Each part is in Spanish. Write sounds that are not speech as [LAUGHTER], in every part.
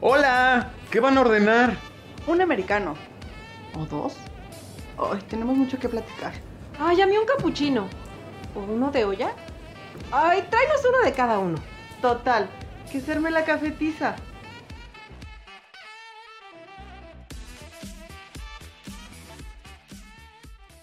Hola, ¿qué van a ordenar? Un americano. ¿O dos? Ay, tenemos mucho que platicar. Ay, a mí un capuchino. ¿O uno de olla? Ay, tráenos uno de cada uno. Total, que serme la cafetiza.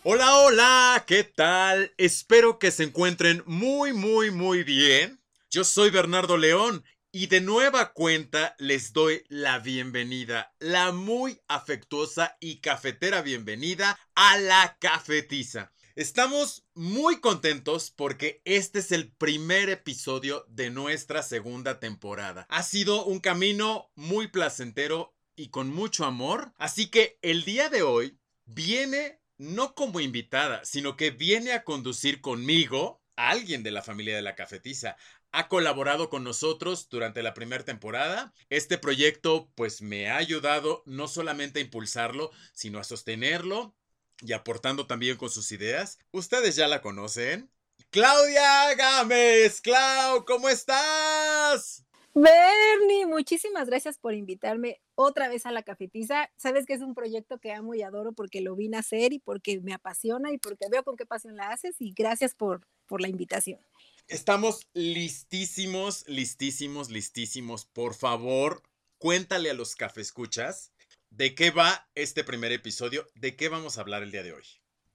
Hola, hola, ¿qué tal? Espero que se encuentren muy, muy, muy bien. Yo soy Bernardo León y de nueva cuenta les doy la bienvenida, la muy afectuosa y cafetera bienvenida a la cafetiza. Estamos muy contentos porque este es el primer episodio de nuestra segunda temporada. Ha sido un camino muy placentero y con mucho amor, así que el día de hoy viene no como invitada, sino que viene a conducir conmigo a alguien de la familia de la cafetiza, ha colaborado con nosotros durante la primera temporada. Este proyecto pues me ha ayudado no solamente a impulsarlo, sino a sostenerlo y aportando también con sus ideas. Ustedes ya la conocen. Claudia Gámez, Clau, ¿cómo estás? Bernie, muchísimas gracias por invitarme otra vez a la cafetiza. Sabes que es un proyecto que amo y adoro porque lo vine a hacer y porque me apasiona y porque veo con qué pasión la haces y gracias por, por la invitación. Estamos listísimos, listísimos, listísimos. Por favor, cuéntale a los cafescuchas de qué va este primer episodio, de qué vamos a hablar el día de hoy.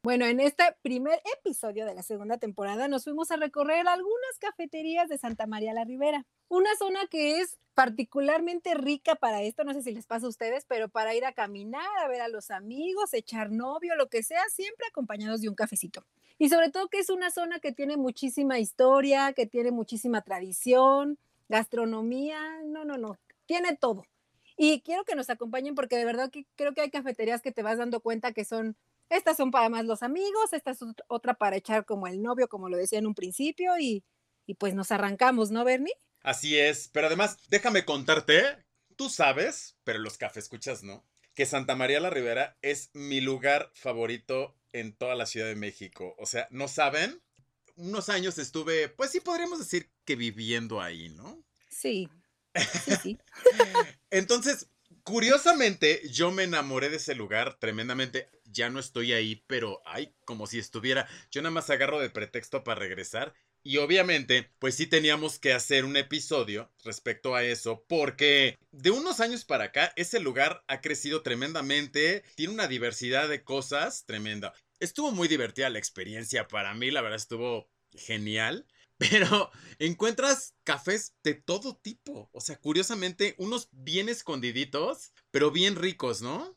Bueno, en este primer episodio de la segunda temporada nos fuimos a recorrer algunas cafeterías de Santa María la Ribera, una zona que es particularmente rica para esto, no sé si les pasa a ustedes, pero para ir a caminar, a ver a los amigos, echar novio, lo que sea, siempre acompañados de un cafecito. Y sobre todo que es una zona que tiene muchísima historia, que tiene muchísima tradición, gastronomía, no, no, no, tiene todo. Y quiero que nos acompañen porque de verdad que creo que hay cafeterías que te vas dando cuenta que son, estas son para más los amigos, esta es otra para echar como el novio, como lo decía en un principio, y, y pues nos arrancamos, ¿no, Bernie? Así es, pero además, déjame contarte, tú sabes, pero los cafescuchas no, que Santa María la Ribera es mi lugar favorito en toda la Ciudad de México. O sea, ¿no saben? Unos años estuve, pues sí podríamos decir que viviendo ahí, ¿no? Sí. Sí, sí. [LAUGHS] Entonces, curiosamente, yo me enamoré de ese lugar tremendamente. Ya no estoy ahí, pero ay, como si estuviera. Yo nada más agarro de pretexto para regresar. Y obviamente, pues sí teníamos que hacer un episodio respecto a eso, porque de unos años para acá, ese lugar ha crecido tremendamente, tiene una diversidad de cosas tremenda. Estuvo muy divertida la experiencia para mí, la verdad estuvo genial. [LAUGHS] Pero encuentras cafés de todo tipo. O sea, curiosamente, unos bien escondiditos, pero bien ricos, ¿no?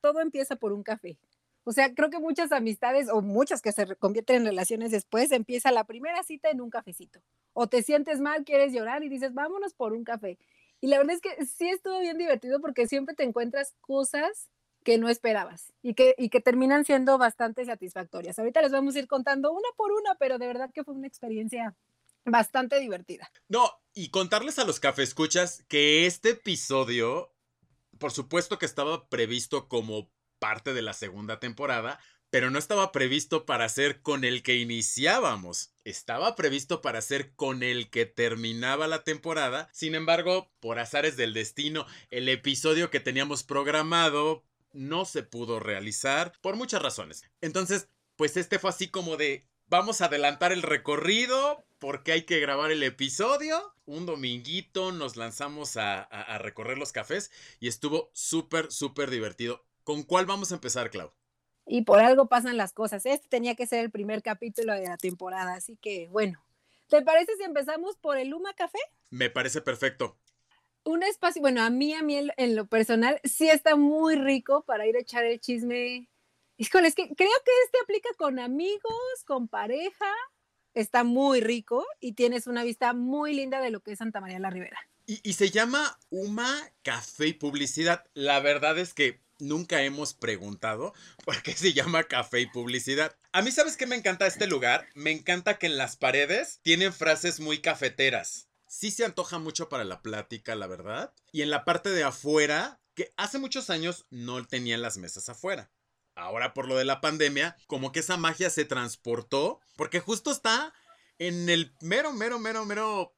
Todo empieza por un café. O sea, creo que muchas amistades o muchas que se convierten en relaciones después, empieza la primera cita en un cafecito. O te sientes mal, quieres llorar y dices, vámonos por un café. Y la verdad es que sí estuvo bien divertido porque siempre te encuentras cosas que no esperabas y que, y que terminan siendo bastante satisfactorias. Ahorita les vamos a ir contando una por una, pero de verdad que fue una experiencia bastante divertida. No, y contarles a los cafescuchas que este episodio, por supuesto que estaba previsto como parte de la segunda temporada, pero no estaba previsto para ser con el que iniciábamos. Estaba previsto para ser con el que terminaba la temporada. Sin embargo, por azares del destino, el episodio que teníamos programado no se pudo realizar por muchas razones. Entonces, pues este fue así como de, vamos a adelantar el recorrido porque hay que grabar el episodio. Un dominguito nos lanzamos a, a recorrer los cafés y estuvo súper, súper divertido. ¿Con cuál vamos a empezar, Clau? Y por algo pasan las cosas. Este tenía que ser el primer capítulo de la temporada, así que bueno. ¿Te parece si empezamos por el Luma Café? Me parece perfecto. Un espacio, bueno, a mí, a mí en, lo personal, sí está muy rico para ir a echar el chisme. Híjole, es que creo que este aplica con amigos, con pareja. Está muy rico y tienes una vista muy linda de lo que es Santa María la Ribera. Y, y se llama Uma Café y Publicidad. La verdad es que nunca hemos preguntado por qué se llama café y publicidad. A mí, ¿sabes qué me encanta este lugar? Me encanta que en las paredes tienen frases muy cafeteras. Sí se antoja mucho para la plática, la verdad. Y en la parte de afuera, que hace muchos años no tenían las mesas afuera. Ahora por lo de la pandemia, como que esa magia se transportó, porque justo está en el mero, mero, mero, mero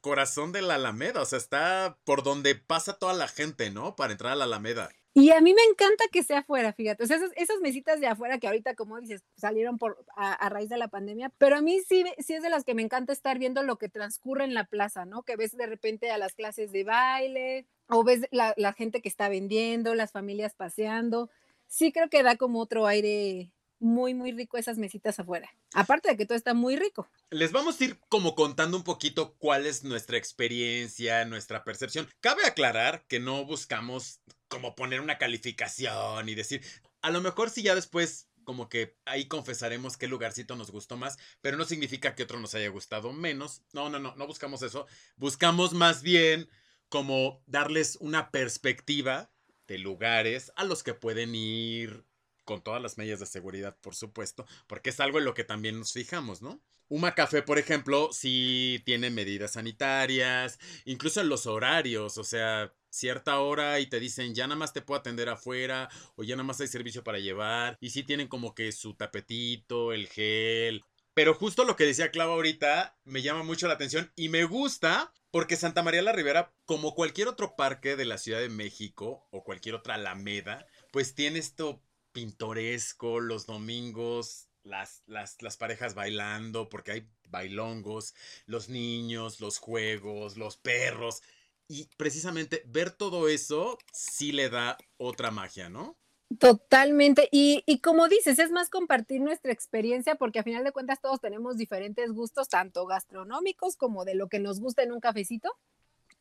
corazón de la Alameda, o sea, está por donde pasa toda la gente, ¿no? Para entrar a la Alameda. Y a mí me encanta que sea afuera, fíjate. O sea, esas, mesitas de afuera que ahorita, como dices, salieron por, a, a, raíz de la pandemia, pero a mí sí, sí es de las que me encanta estar viendo lo que transcurre en la plaza, ¿no? Que ves de repente a las clases de baile o ves la, la gente que está vendiendo, las familias paseando. Sí creo que da como otro aire muy, muy rico esas mesitas afuera. Aparte de que todo está muy rico. Les vamos a ir como contando un poquito cuál es nuestra experiencia, nuestra percepción. Cabe aclarar que no buscamos como poner una calificación y decir, a lo mejor si ya después como que ahí confesaremos qué lugarcito nos gustó más, pero no significa que otro nos haya gustado menos. No, no, no, no buscamos eso. Buscamos más bien como darles una perspectiva de lugares a los que pueden ir con todas las medidas de seguridad, por supuesto, porque es algo en lo que también nos fijamos, ¿no? Uma Café, por ejemplo, sí tiene medidas sanitarias, incluso en los horarios, o sea, cierta hora y te dicen ya nada más te puedo atender afuera o ya nada más hay servicio para llevar y sí tienen como que su tapetito, el gel. Pero justo lo que decía Clava ahorita me llama mucho la atención y me gusta porque Santa María la Ribera, como cualquier otro parque de la Ciudad de México o cualquier otra alameda, pues tiene esto pintoresco, los domingos, las, las, las, parejas bailando, porque hay bailongos, los niños, los juegos, los perros. Y precisamente ver todo eso sí le da otra magia, ¿no? Totalmente. Y, y, como dices, es más compartir nuestra experiencia porque a final de cuentas todos tenemos diferentes gustos, tanto gastronómicos como de lo que nos gusta en un cafecito.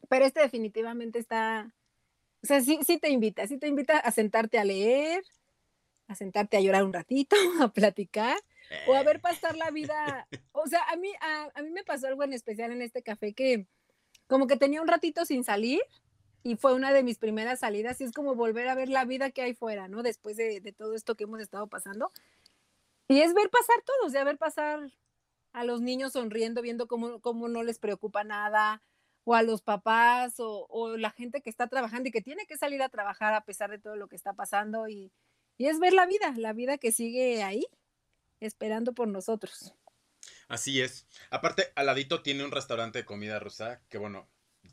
Pero este definitivamente está, o sea, sí, sí te invita, sí te invita a sentarte a leer, a sentarte a llorar un ratito, [LAUGHS] a platicar o a ver pasar la vida. O sea, a mí, a, a, mí me pasó algo en especial en este café que como que tenía un ratito sin salir y fue una de mis primeras salidas y es como volver a ver la vida que hay fuera, ¿no? Después de, todo esto que hemos estado pasando. Y es ver pasar todo, o sea, ver pasar a los niños sonriendo, viendo cómo, cómo no les preocupa nada, o a los papás, o, o la gente que está trabajando y que tiene que salir a trabajar a pesar de todo lo que está pasando. Y, y es ver la vida, la vida que sigue ahí, esperando por nosotros. Así es. Aparte, al ladito tiene un restaurante de comida rusa, que bueno,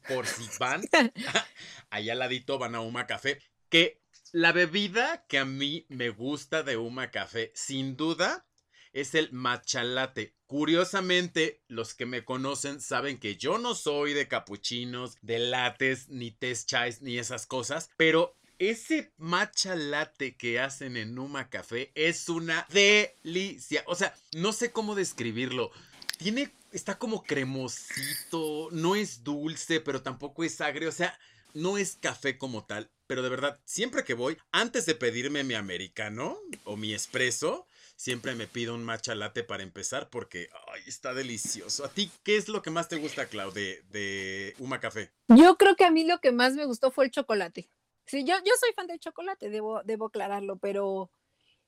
por si van, [LAUGHS] allá [LAUGHS] al ladito van a Uma Café, que la bebida que a mí me gusta de Uma Café, sin duda, es el matcha latte. Curiosamente, los que me conocen saben que yo no soy de capuchinos, de lates, ni test chais, ni esas cosas, pero ese matcha latte que hacen en Numa Café es una delicia. O sea, no sé cómo describirlo. Tiene, está como cremosito, no es dulce, pero tampoco es agrio. O sea, no es café como tal. Pero de verdad, siempre que voy, antes de pedirme mi americano o mi espresso, siempre me pido un matcha latte para empezar porque ay, está delicioso. ¿A ti qué es lo que más te gusta, Clau, de, de Uma Café? Yo creo que a mí lo que más me gustó fue el chocolate. Sí, yo, yo soy fan del chocolate, debo, debo aclararlo, pero,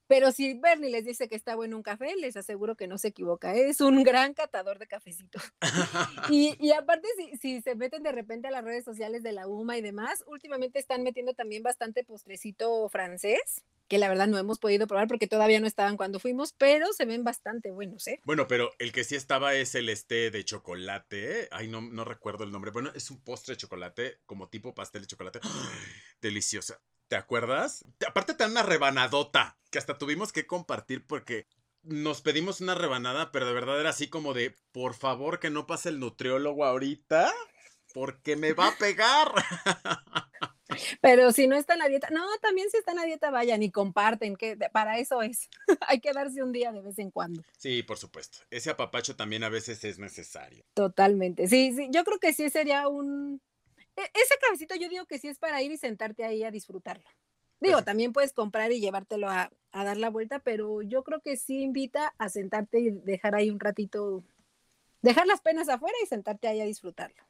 pero si Bernie les dice que está bueno un café, les aseguro que no se equivoca. Es un gran catador de cafecito. [LAUGHS] [LAUGHS] y, y, aparte, si, si, se meten de repente a las redes sociales de la UMA y demás, últimamente están metiendo también bastante postrecito francés que la verdad no hemos podido probar porque todavía no estaban cuando fuimos, pero se ven bastante buenos, ¿eh? Bueno, pero el que sí estaba es el este de chocolate. Ay, no, no recuerdo el nombre. Bueno, es un postre de chocolate, como tipo pastel de chocolate. ¡Ay! Deliciosa. ¿Te acuerdas? Aparte te dan una rebanadota que hasta tuvimos que compartir porque nos pedimos una rebanada, pero de verdad era así como de, por favor que no pase el nutriólogo ahorita, porque me va a pegar. [LAUGHS] Pero si no está en la dieta, no, también si está en la dieta, vayan y comparten, que para eso es. [LAUGHS] Hay que darse un día de vez en cuando. Sí, por supuesto. Ese apapacho también a veces es necesario. Totalmente. Sí, sí, yo creo que sí sería un... Ese cafecito yo digo que sí es para ir y sentarte ahí a disfrutarlo. Digo, también puedes comprar y llevártelo a, a dar la vuelta, pero yo creo que sí invita a sentarte y dejar ahí un ratito, dejar las penas afuera y sentarte ahí a disfrutarlo.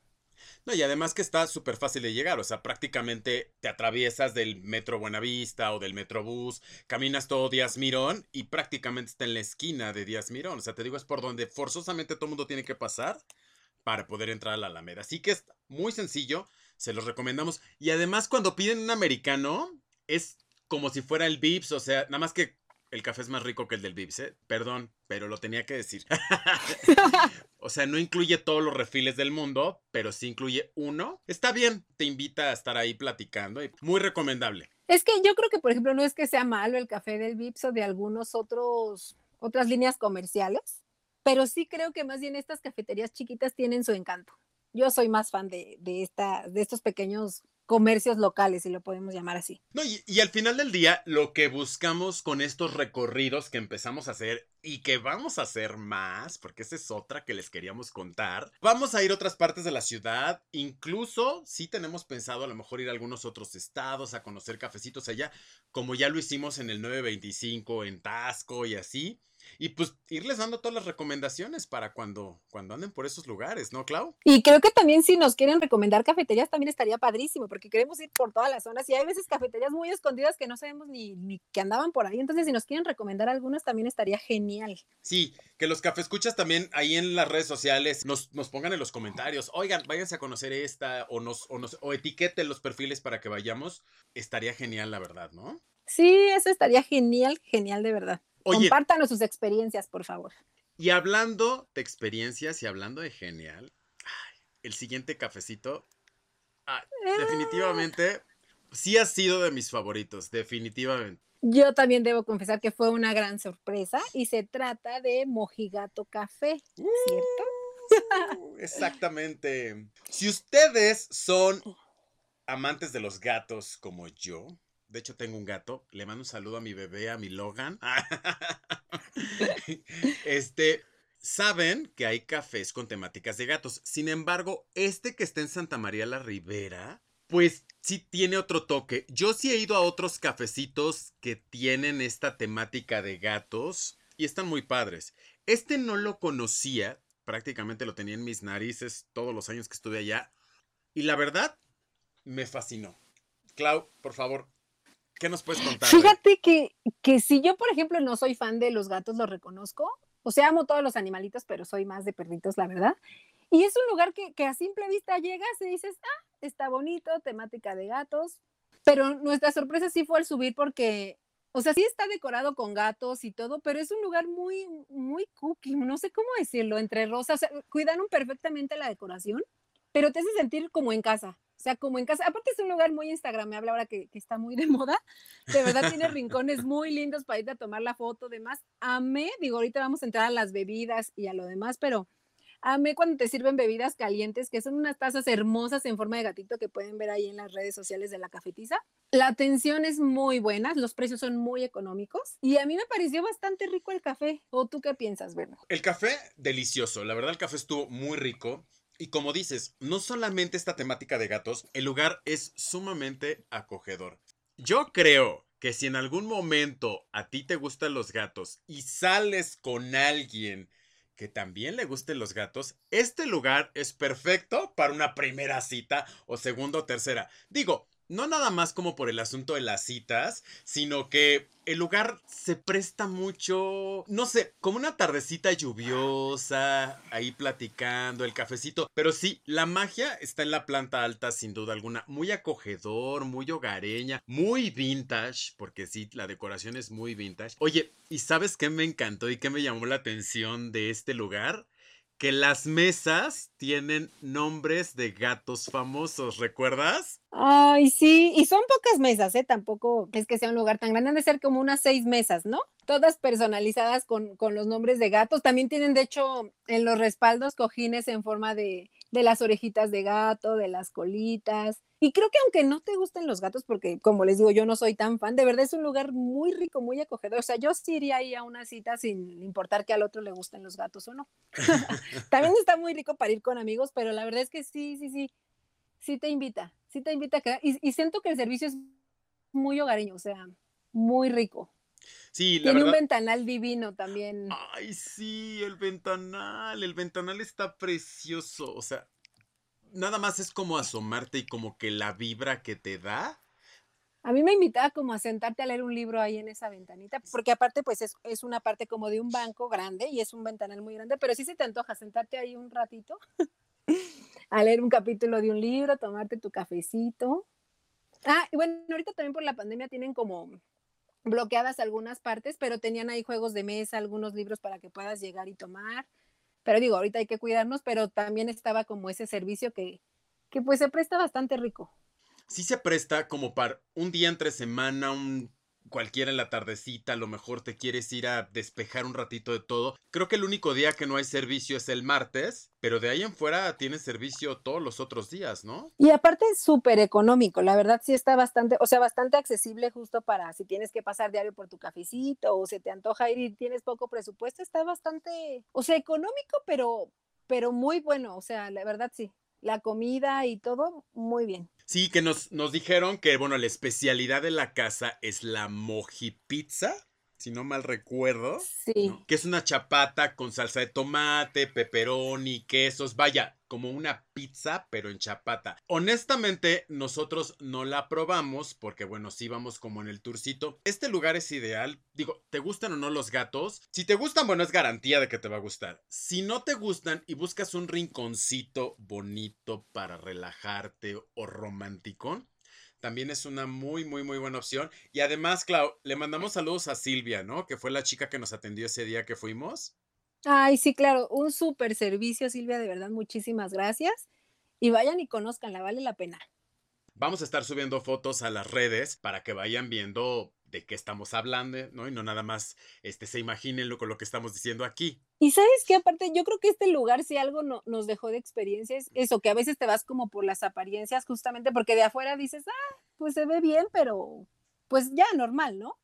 No, y además que está súper fácil de llegar, o sea, prácticamente te atraviesas del metro Buenavista o del metrobús, caminas todo Díaz Mirón y prácticamente está en la esquina de Díaz Mirón, o sea, te digo, es por donde forzosamente todo el mundo tiene que pasar para poder entrar a la Alameda. Así que es muy sencillo, se los recomendamos. Y además cuando piden un americano, es como si fuera el Vips, o sea, nada más que el café es más rico que el del Vips, ¿eh? Perdón, pero lo tenía que decir. [LAUGHS] [LAUGHS] o sea, no incluye todos los refiles del mundo, pero sí incluye uno. Está bien, te invita a estar ahí platicando y muy recomendable. Es que yo creo que, por ejemplo, no es que sea malo el café del Vips o de algunos otros, otras líneas comerciales, pero sí creo que más bien estas cafeterías chiquitas tienen su encanto. Yo soy más fan de, de, esta, de estos pequeños comercios locales, si lo podemos llamar así. No, y, al final del día, lo que buscamos con estos recorridos que empezamos a hacer y que vamos a hacer más, porque esa es otra que les queríamos contar, vamos a ir a otras partes de la ciudad, incluso si tenemos pensado a lo mejor ir a algunos otros estados a conocer cafecitos allá, como ya lo hicimos en el 925 en Tasco y así. Y pues irles dando todas las recomendaciones para cuando, cuando anden por esos lugares, ¿no, Clau? Y creo que también si nos quieren recomendar cafeterías también estaría padrísimo, porque queremos ir por todas las zonas y hay veces cafeterías muy escondidas que no sabemos ni, ni que andaban por ahí. Entonces, si nos quieren recomendar algunas, también estaría genial. Sí, que los cafescuchas también ahí en las redes sociales nos, nos pongan en los comentarios, oigan, váyanse a conocer esta o nos, o nos, o etiqueten los perfiles para que vayamos. Estaría genial, la verdad, ¿no? Sí, eso estaría genial, genial de verdad. Oye, Compártanos sus experiencias, por favor. Y hablando de experiencias y hablando de genial, ay, el siguiente cafecito, ay, ah. definitivamente, sí ha sido de mis favoritos, definitivamente. Yo también debo confesar que fue una gran sorpresa y se trata de Mojigato Café, ¿cierto? Uh, exactamente. Si ustedes son amantes de los gatos como yo, de hecho, tengo un gato. Le mando un saludo a mi bebé, a mi Logan. [LAUGHS] este, saben que hay cafés con temáticas de gatos. Sin embargo, este que está en Santa María la Ribera, pues sí tiene otro toque. Yo sí he ido a otros cafecitos que tienen esta temática de gatos y están muy padres. Este no lo conocía, prácticamente lo tenía en mis narices todos los años que estuve allá. Y la verdad, me fascinó. Clau, por favor, ¿Qué nos puedes contar? Fíjate que, que si yo, por ejemplo, no soy fan de los gatos, lo reconozco. O sea, amo todos los animalitos, pero soy más de perritos, la verdad. Y es un lugar que, que a simple vista llegas y dices, ah, está bonito, temática de gatos. Pero nuestra sorpresa sí fue al subir porque, o sea, sí está decorado con gatos y todo, pero es un lugar muy, muy cookie, no sé cómo decirlo, entre rosas. O sea, cuidaron perfectamente la decoración, pero te hace sentir como en casa. O sea, como en casa. Aparte es un lugar muy instagramable ahora que, que está muy de [LAUGHS] moda. De verdad tiene rincones muy lindos para ir a tomar la foto, demás. Amé, digo, ahorita vamos a entrar a las bebidas y a lo demás, pero amé cuando te sirven bebidas calientes, que son unas tazas hermosas en forma de gatito que pueden ver ahí en las redes sociales de la cafetiza. La atención es muy buena, los precios son muy económicos y a mí me pareció bastante rico el café. ¿O tú qué piensas, Berno? El café, delicioso. La verdad, el café estuvo muy rico. Y como dices, no solamente esta temática de gatos, el lugar es sumamente acogedor. Yo creo que si en algún momento a ti te gustan los gatos y sales con alguien que también le gusten los gatos, este lugar es perfecto para una primera cita o segunda o tercera. Digo, no nada más como por el asunto de las citas, sino que el lugar se presta mucho, no sé, como una tardecita lluviosa, ahí platicando, el cafecito. Pero sí, la magia está en la planta alta, sin duda alguna. Muy acogedor, muy hogareña, muy vintage, porque sí, la decoración es muy vintage. Oye, ¿y sabes qué me encantó y qué me llamó la atención de este lugar? Que las mesas tienen nombres de gatos famosos, ¿recuerdas? Ay, sí, y son pocas mesas, ¿eh? Tampoco es que sea un lugar tan grande, han de ser como unas seis mesas, ¿no? Todas personalizadas con, con los nombres de gatos. También tienen, de hecho, en los respaldos cojines en forma de, de las orejitas de gato, de las colitas. Y creo que aunque no te gusten los gatos, porque como les digo, yo no soy tan fan, de verdad es un lugar muy rico, muy acogedor. O sea, yo sí iría ahí a una cita sin importar que al otro le gusten los gatos o no. [LAUGHS] También está muy rico para ir con amigos, pero la verdad es que sí, sí, sí, sí te invita, sí te invita a quedar. Y, y siento que el servicio es muy hogareño, o sea, muy rico. Sí, la Tiene un ventanal divino también. Ay, sí, el ventanal, el ventanal está precioso, o sea, nada más es como asomarte y como que la vibra que te da. A mí me invitaba como a sentarte a leer un libro ahí en esa ventanita, porque aparte pues es, es, una parte como de un banco grande y es un ventanal muy grande, pero sí se te antoja sentarte ahí un ratito [LAUGHS] a leer un capítulo de un libro, tomarte tu cafecito. Ah, y bueno, ahorita también por la pandemia tienen como bloqueadas algunas partes, pero tenían ahí juegos de mesa, algunos libros para que puedas llegar y tomar. Pero digo, ahorita hay que cuidarnos, pero también estaba como ese servicio que, que pues se presta bastante rico. Sí se presta como para un día entre semana, un cualquiera en la tardecita, a lo mejor te quieres ir a despejar un ratito de todo. Creo que el único día que no hay servicio es el martes, pero de ahí en fuera tienes servicio todos los otros días, ¿no? Y aparte es súper económico, la verdad sí está bastante, o sea, bastante accesible justo para si tienes que pasar diario por tu cafecito o se te antoja ir y tienes poco presupuesto, está bastante, o sea, económico, pero, pero muy bueno, o sea, la verdad sí la comida y todo muy bien. Sí, que nos, nos dijeron que, bueno, la especialidad de la casa es la moji pizza si no mal recuerdo. Sí. Que es una chapata con salsa de tomate, pepperoni, quesos. Vaya, como una pizza, pero en chapata. Honestamente, nosotros no la probamos porque, bueno, sí vamos como en el tourcito. Este lugar es ideal. Digo, ¿te gustan o no los gatos? Si te gustan, bueno, es garantía de que te va a gustar. Si no te gustan y buscas un rinconcito bonito para relajarte o romántico, también es una muy, muy, muy buena opción. Y además, Clau, le mandamos saludos a Silvia, ¿no? Que fue la chica que nos atendió ese día que fuimos. Ay, sí, claro, un súper servicio, Silvia, de verdad, muchísimas gracias. Y vayan y conozcanla, vale la pena. Vamos a estar subiendo fotos a las redes para que vayan viendo de qué estamos hablando, ¿no? Y no nada más este, se imaginen lo, con lo que estamos diciendo aquí. Y sabes que aparte, yo creo que este lugar, si algo no, nos dejó de experiencias, eso, que a veces te vas como por las apariencias, justamente porque de afuera dices, ah, pues se ve bien, pero pues ya normal, ¿no?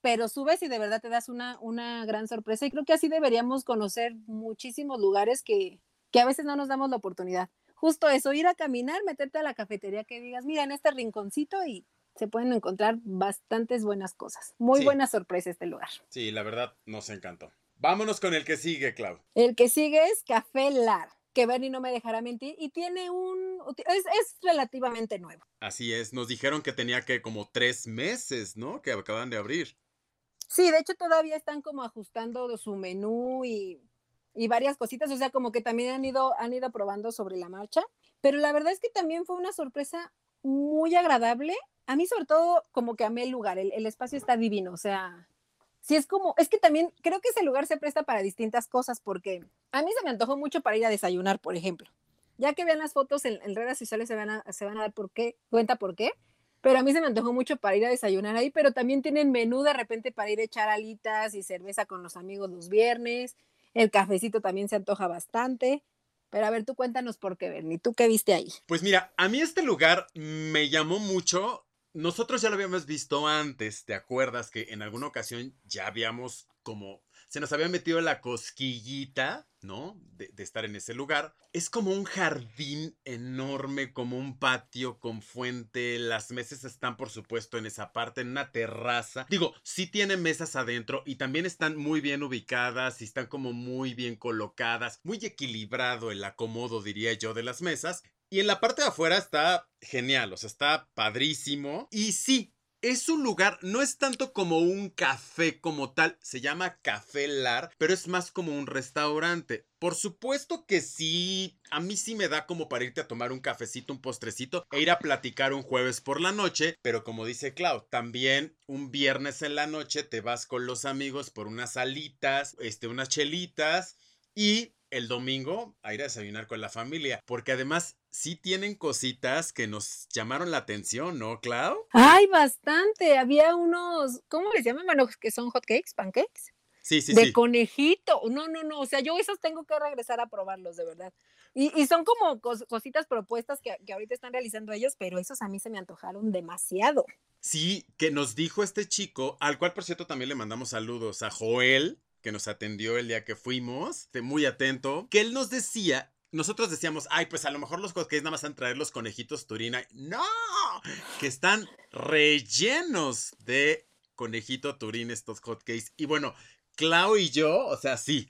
Pero subes y de verdad te das una, una gran sorpresa. Y creo que así deberíamos conocer muchísimos lugares que, que a veces no nos damos la oportunidad. Justo eso, ir a caminar, meterte a la cafetería que digas, mira, en este rinconcito y se pueden encontrar bastantes buenas cosas. Muy buena sorpresa este lugar. Sí, la verdad nos encantó. Vámonos con el que sigue, Clau. El que sigue es Café Lar, que Bernie no me dejará mentir, y tiene un... Es, es, relativamente nuevo. Así es, nos dijeron que tenía que como tres meses, ¿no? Que acaban de abrir. Sí, de hecho todavía están como ajustando su menú y, y varias cositas, o sea, como que también han ido, han ido probando sobre la marcha, pero la verdad es que también fue una sorpresa muy agradable a mí sobre todo como que amé el lugar, el, espacio está divino, o sea, sí es como, es que también creo que ese lugar se presta para distintas cosas, porque a mí se me antojó mucho para ir a desayunar, por ejemplo. Ya que vean las fotos en, redes sociales se van, a, se van a dar por qué, cuenta por qué, pero a mí se me antojó mucho para ir a desayunar ahí, pero también tienen menú de repente para ir a echar alitas y cerveza con los amigos los viernes, el cafecito también se antoja bastante. Pero a ver, tú cuéntanos por qué, Bernie. ¿Tú qué viste ahí? Pues mira, a mí este lugar me llamó mucho nosotros ya lo habíamos visto antes, ¿te acuerdas que en alguna ocasión ya habíamos como se nos había metido la cosquillita, ¿no? De, estar en ese lugar. Es como un jardín enorme, como un patio con fuente. Las mesas están, por supuesto, en esa parte, en una terraza. Digo, sí tiene mesas adentro y también están muy bien ubicadas y están como muy bien colocadas. Muy equilibrado el acomodo, diría yo, de las mesas. Y en la parte de afuera está genial, o sea, está padrísimo. Y sí, es un lugar, no es tanto como un café como tal, se llama Café Lar, pero es más como un restaurante. Por supuesto que sí, a mí sí me da como para irte a tomar un cafecito, un postrecito e ir a platicar un jueves por la noche, pero como dice Clau, también un viernes en la noche te vas con los amigos por unas alitas, este, unas chelitas y el domingo a ir a desayunar con la familia, porque además sí tienen cositas que nos llamaron la atención, ¿no, Clau? Ay, bastante. Había unos, ¿cómo les llaman? Bueno, que son hot cakes, pancakes. Sí, sí, de conejito. No, no, no. O sea, yo esos tengo que regresar a probarlos, de verdad. Y, son como cositas propuestas que, que, ahorita están realizando ellos, pero esos a mí se me antojaron demasiado. Sí, que nos dijo este chico, al cual por cierto también le mandamos saludos a Joel, que nos atendió el día que fuimos, muy atento, que él nos decía nosotros decíamos, ay, pues a lo mejor los hotcakes nada más van a traer los conejitos Turina. No, que están rellenos de conejito Turín estos hotcakes. Y bueno, Clau y yo, o sea, sí.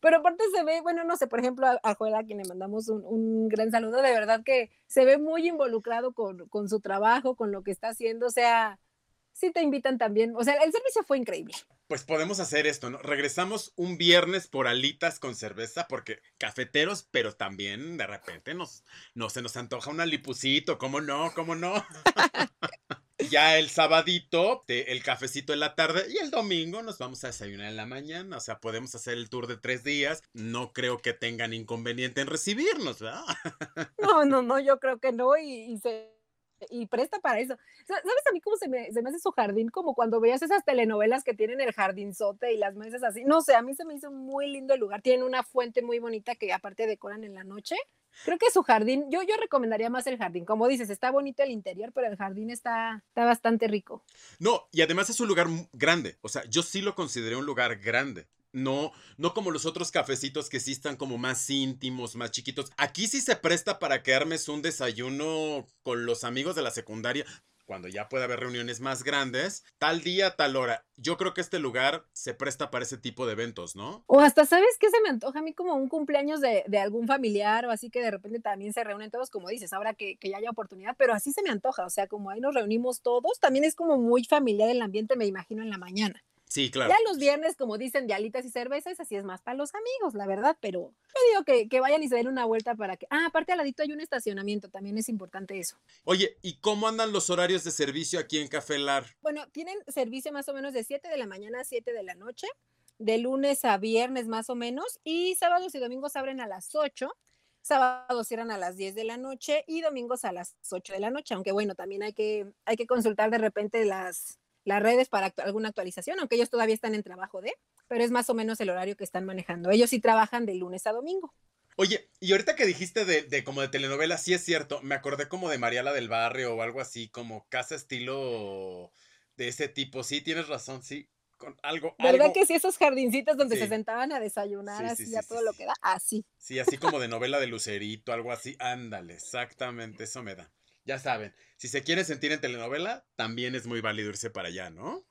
Pero aparte se ve, bueno, no sé, por ejemplo, a, Juela, a quien le mandamos un, gran saludo, de verdad que se ve muy involucrado con, con su trabajo, con lo que está haciendo, o sea, sí te invitan también. O sea, el servicio fue increíble. Pues podemos hacer esto, ¿no? Regresamos un viernes por alitas con cerveza, porque cafeteros, pero también de repente nos, no se nos antoja un alipucito, ¿cómo no? ¿Cómo no? [LAUGHS] Ya el sabadito, el cafecito en la tarde y el domingo nos vamos a desayunar en la mañana. O sea, podemos hacer el tour de tres días. No creo que tengan inconveniente en recibirnos, ¿verdad? No, no, no, yo creo que no, y, y se y presta para eso. Sa- ¿Sabes a mí cómo se me, se me hace su jardín? Como cuando veías esas telenovelas que tienen el jardinzote y las mesas así. No sé, a mí se me hizo muy lindo el lugar. Tienen una fuente muy bonita que aparte decoran en la noche. Creo que su jardín, yo, yo recomendaría más el jardín. Como dices, está bonito el interior, pero el jardín está, está bastante rico. No, y además es un lugar grande. O sea, yo sí lo consideré un lugar grande. No, no como los otros cafecitos que sí están como más íntimos, más chiquitos. Aquí sí se presta para que armes un desayuno con los amigos de la secundaria. Cuando ya puede haber reuniones más grandes, tal día, tal hora. Yo creo que este lugar se presta para ese tipo de eventos, ¿no? O hasta, ¿sabes qué se me antoja a mí como un cumpleaños de, de algún familiar o así que de repente también se reúnen todos, como dices, ahora que, que ya haya oportunidad, pero así se me antoja, o sea, como ahí nos reunimos todos, también es como muy familiar el ambiente, me imagino, en la mañana. Sí, claro. Ya los viernes, como dicen, de alitas y cervezas, así es más para los amigos, la verdad, pero yo digo que, que vayan y se den una vuelta para que... Ah, aparte al ladito hay un estacionamiento, también es importante eso. Oye, ¿y cómo andan los horarios de servicio aquí en Café Lar? Bueno, tienen servicio más o menos de 7 de la mañana a 7 de la noche, de lunes a viernes más o menos, y sábados y domingos abren a las 8, sábados cierran a las 10 de la noche y domingos a las 8 de la noche, aunque bueno, también hay que, hay que consultar de repente las, las redes para alguna actualización, aunque ellos todavía están en trabajo de, pero es más o menos el horario que están manejando. Ellos sí trabajan de lunes a domingo. Oye, y ahorita que dijiste de, de como de telenovela, sí es cierto, me acordé como de Mariala del Barrio o algo así, como casa estilo de ese tipo. Sí, tienes razón, sí. Con algo, ¿Verdad algo, que sí, esos jardincitos donde Sí. se sentaban a desayunar Sí, sí, así sí, a sí, todo lo que da? Así. sí, así como de novela de Lucerito, algo así. Ándale, exactamente, eso me da. Ya saben, si se quieren sentir en telenovela, también es muy válido irse para allá, ¿no?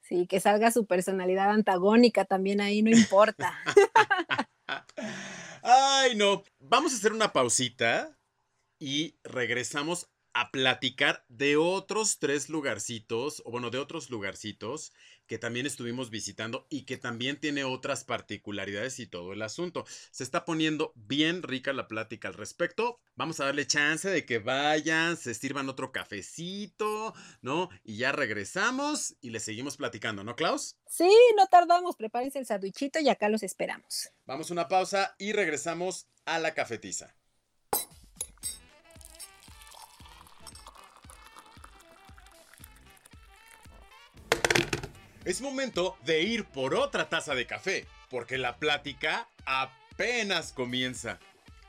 Sí, que salga su personalidad antagónica también ahí, no importa. [LAUGHS] Ay, no. Vamos a hacer una pausita y regresamos a platicar de otros tres lugarcitos, o bueno, de otros lugarcitos que también estuvimos visitando y que también tiene otras particularidades y todo el asunto. Se está poniendo bien rica la plática al respecto. Vamos a darle chance de que vayan, se sirvan otro cafecito, ¿no? Y ya regresamos y le seguimos platicando, ¿no, Klaus? Sí, no tardamos, prepárense el sandwichito y acá los esperamos. Vamos a una pausa y regresamos a la cafetiza. Es momento de ir por otra taza de café, porque la plática apenas comienza.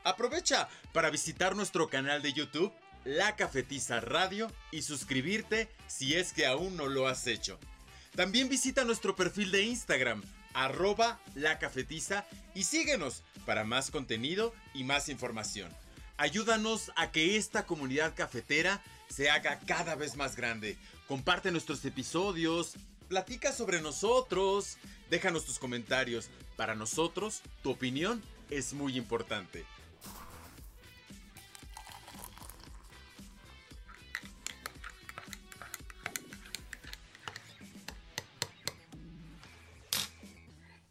Aprovecha para visitar nuestro canal de YouTube, La Cafetiza Radio, y suscribirte si es que aún no lo has hecho. También visita nuestro perfil de Instagram, arroba la cafetiza, y síguenos para más contenido y más información. Ayúdanos a que esta comunidad cafetera se haga cada vez más grande. Comparte nuestros episodios, platica sobre nosotros, déjanos tus comentarios. Para nosotros, tu opinión es muy importante.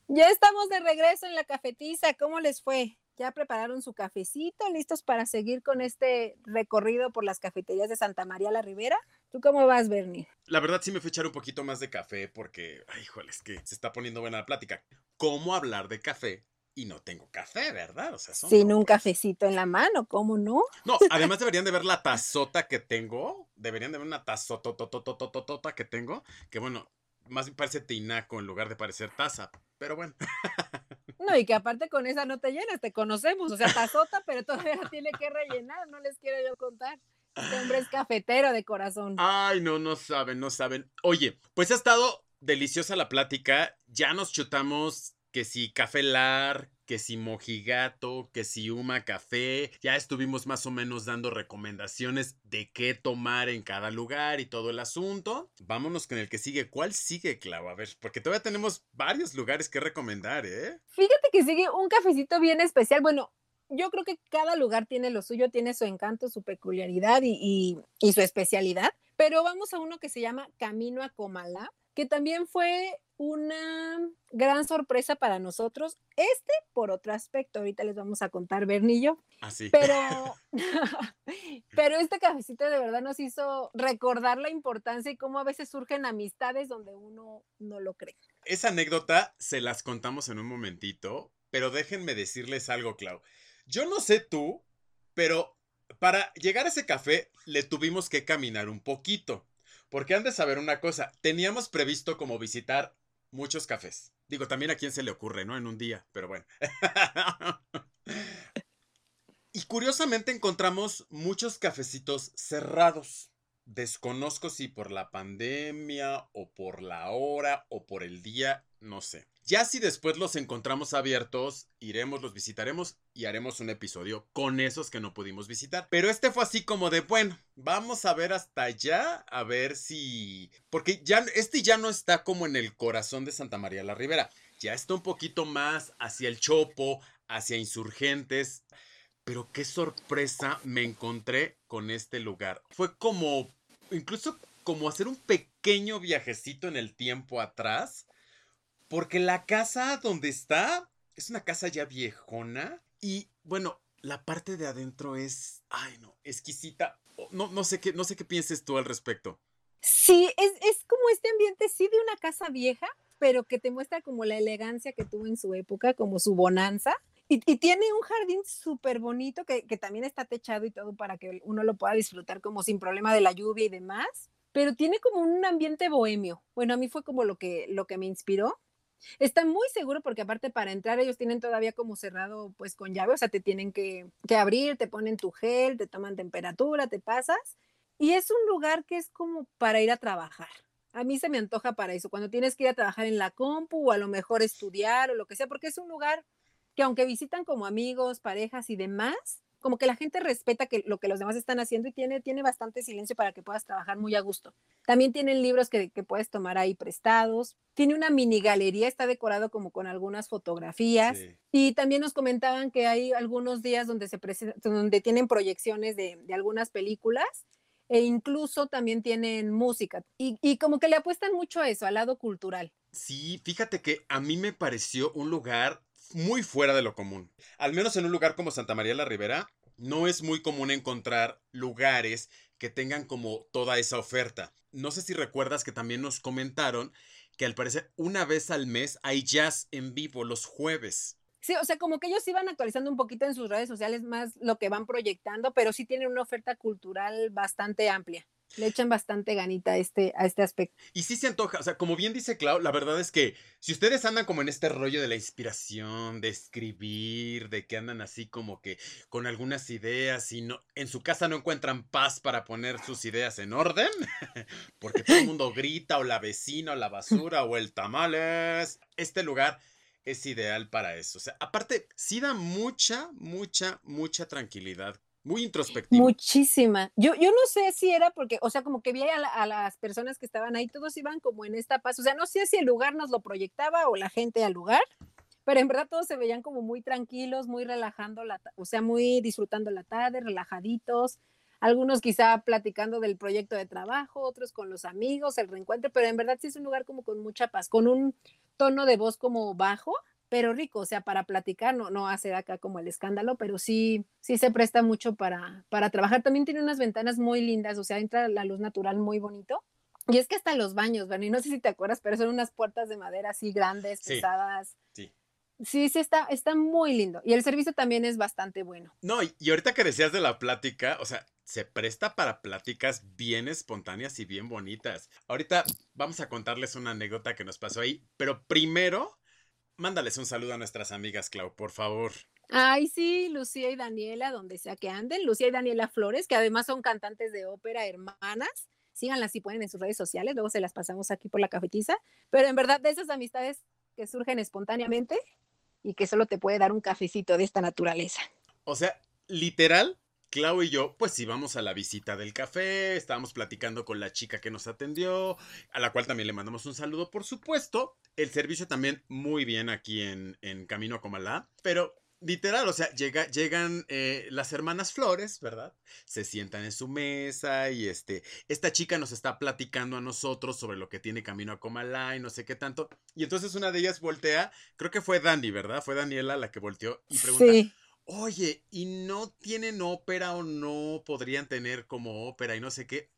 Ya estamos de regreso en la cafetiza. ¿Cómo les fue? ¿Ya prepararon su cafecito? ¿Listos para seguir con este recorrido por las cafeterías de Santa María la Ribera? ¿Tú cómo vas, Bernie? La verdad sí me fui a echar un poquito más de café porque, ay, híjole, es que se está poniendo buena la plática. ¿Cómo hablar de café? Y no tengo café, ¿verdad? O sea, son Sin un cafecito en la mano, ¿cómo no? No, además deberían de ver la tazota que tengo. Deberían de ver una tazotototototota que tengo. Que bueno, más bien parece tinaco en lugar de parecer taza. Pero bueno. [LAUGHS] No, y que aparte con esa no te llenas, te conocemos. O sea, tazota, pero todavía [LAUGHS] tiene que rellenar, no les quiero yo contar. Este hombre es cafetero de corazón. Ay, no, no saben, no saben. Oye, pues ha estado deliciosa la plática. Ya nos chutamos que si café lar, que si mojigato, que si Uma café. Ya estuvimos más o menos dando recomendaciones de qué tomar en cada lugar y todo el asunto. Vámonos con el que sigue. ¿Cuál sigue, Clau? A ver, porque todavía tenemos varios lugares que recomendar, ¿eh? Fíjate que sigue un cafecito bien especial. Bueno, yo creo que cada lugar tiene lo suyo, tiene su encanto, su peculiaridad y, y- y su especialidad. Pero vamos a uno que se llama Camino a Comalá, que también fue una gran sorpresa para nosotros. Este, por otro aspecto, ahorita les vamos a contar Bernillo. Así. Pero, [LAUGHS] [LAUGHS] pero este cafecito de verdad nos hizo recordar la importancia y cómo a veces surgen amistades donde uno no lo cree. Esa anécdota se las contamos en un momentito, pero déjenme decirles algo, Clau. Yo no sé tú, pero para llegar a ese café le tuvimos que caminar un poquito. Porque han de saber una cosa, teníamos previsto como visitar muchos cafés. Digo, también a quién se le ocurre, ¿no? En un día, pero bueno. [LAUGHS] y curiosamente encontramos muchos cafecitos cerrados. Desconozco si por la pandemia o por la hora o por el día, no sé. Ya si después los encontramos abiertos, iremos, los visitaremos y haremos un episodio con esos que no pudimos visitar. Pero este fue así como de, bueno, vamos a ver hasta allá, a ver si... Porque ya, este ya no está como en el corazón de Santa María la Ribera. Ya está un poquito más hacia el Chopo, hacia Insurgentes. Pero qué sorpresa me encontré con este lugar. Fue como, incluso como hacer un pequeño viajecito en el tiempo atrás porque la casa donde está es una casa ya viejona. Y bueno, la parte de adentro es. Ay, no, exquisita. No, no, sé, qué, no sé qué pienses tú al respecto. Sí, es, es como este ambiente, sí, de una casa vieja, pero que te muestra como la elegancia que tuvo en su época, como su bonanza. Y, y tiene un jardín súper bonito que, que, también está techado y todo para que uno lo pueda disfrutar como sin problema de la lluvia y demás. Pero tiene como un ambiente bohemio. Bueno, a mí fue como lo que, lo que me inspiró. Está muy seguro porque aparte para entrar ellos tienen todavía como cerrado pues con llave, o sea, te tienen que, que abrir, te ponen tu gel, te toman temperatura, te pasas. Y es un lugar que es como para ir a trabajar. A mí se me antoja para eso, cuando tienes que ir a trabajar en la compu o a lo mejor estudiar o lo que sea, porque es un lugar que aunque visitan como amigos, parejas y demás, como que la gente respeta que, lo que los demás están haciendo y tiene, tiene bastante silencio para que puedas trabajar muy a gusto. También tienen libros que, que puedes tomar ahí prestados. Tiene una mini galería, está decorado como con algunas fotografías. Sí. Y también nos comentaban que hay algunos días donde, se donde tienen proyecciones de, de algunas películas e incluso también tienen música y, y, como que le apuestan mucho a eso, al lado cultural. Sí, fíjate que a mí me pareció un lugar muy fuera de lo común. Al menos en un lugar como Santa María la Ribera, no es muy común encontrar lugares que tengan como toda esa oferta. No sé si recuerdas que también nos comentaron que al parecer una vez al mes hay jazz en vivo los jueves. Sí, o sea, como que ellos iban actualizando un poquito en sus redes sociales más lo que van proyectando, pero sí tienen una oferta cultural bastante amplia. Le echan bastante ganita a este, a este aspecto. Y sí se antoja, o sea, como bien dice Clau, la verdad es que si ustedes andan como en este rollo de la inspiración, de escribir, de que andan así como que con algunas ideas y no, en su casa no encuentran paz para poner sus ideas en orden, [LAUGHS] porque todo el [LAUGHS] mundo grita o la vecina o la basura o el tamales, este lugar es ideal para eso. O sea, aparte, sí da mucha, mucha, mucha tranquilidad muy introspectiva. Muchísima. Yo, yo no sé si era porque, o sea, como que vi a, la, a, las personas que estaban ahí, todos iban como en esta paz. O sea, no sé si el lugar nos lo proyectaba o la gente al lugar, pero en verdad todos se veían como muy tranquilos, muy relajando, la, o sea, muy disfrutando la tarde, relajaditos. Algunos quizá platicando del proyecto de trabajo, otros con los amigos, el reencuentro, pero en verdad sí es un lugar como con mucha paz, con un tono de voz como bajo, pero rico, o sea, para platicar, no, no hacer acá como el escándalo, pero sí, sí se presta mucho para, para trabajar. También tiene unas ventanas muy lindas, o sea, entra la luz natural muy bonito. Y es que hasta los baños, Bernie, no sé si te acuerdas, pero son unas puertas de madera así grandes, sí, pesadas. Sí. Sí, sí, está, está muy lindo. Y el servicio también es bastante bueno. No, y, y ahorita que decías de la plática, o sea, se presta para pláticas bien espontáneas y bien bonitas. Ahorita vamos a contarles una anécdota que nos pasó ahí, pero primero Mándales un saludo a nuestras amigas, Clau, por favor. Ay, sí, Lucía y Daniela, donde sea que anden. Lucía y Daniela Flores, que además son cantantes de ópera, hermanas. Síganlas si pueden en sus redes sociales, luego se las pasamos aquí por la cafetiza. Pero en verdad, de esas amistades que surgen espontáneamente y que solo te puede dar un cafecito de esta naturaleza. O sea, literal, Clau y yo, pues íbamos a la visita del café, estábamos platicando con la chica que nos atendió, a la cual también le mandamos un saludo, por supuesto. El servicio también muy bien aquí en, en Camino a Comalá, pero literal, o sea, llega, llegan eh, las hermanas Flores, ¿verdad? Se sientan en su mesa y este, esta chica nos está platicando a nosotros sobre lo que tiene camino a Comalá y no sé qué tanto. Y entonces una de ellas voltea, creo que fue Dani, ¿verdad? Fue Daniela la que volteó y pregunta, Sí. Oye, ¿y no tienen ópera o no podrían tener como ópera y no sé qué?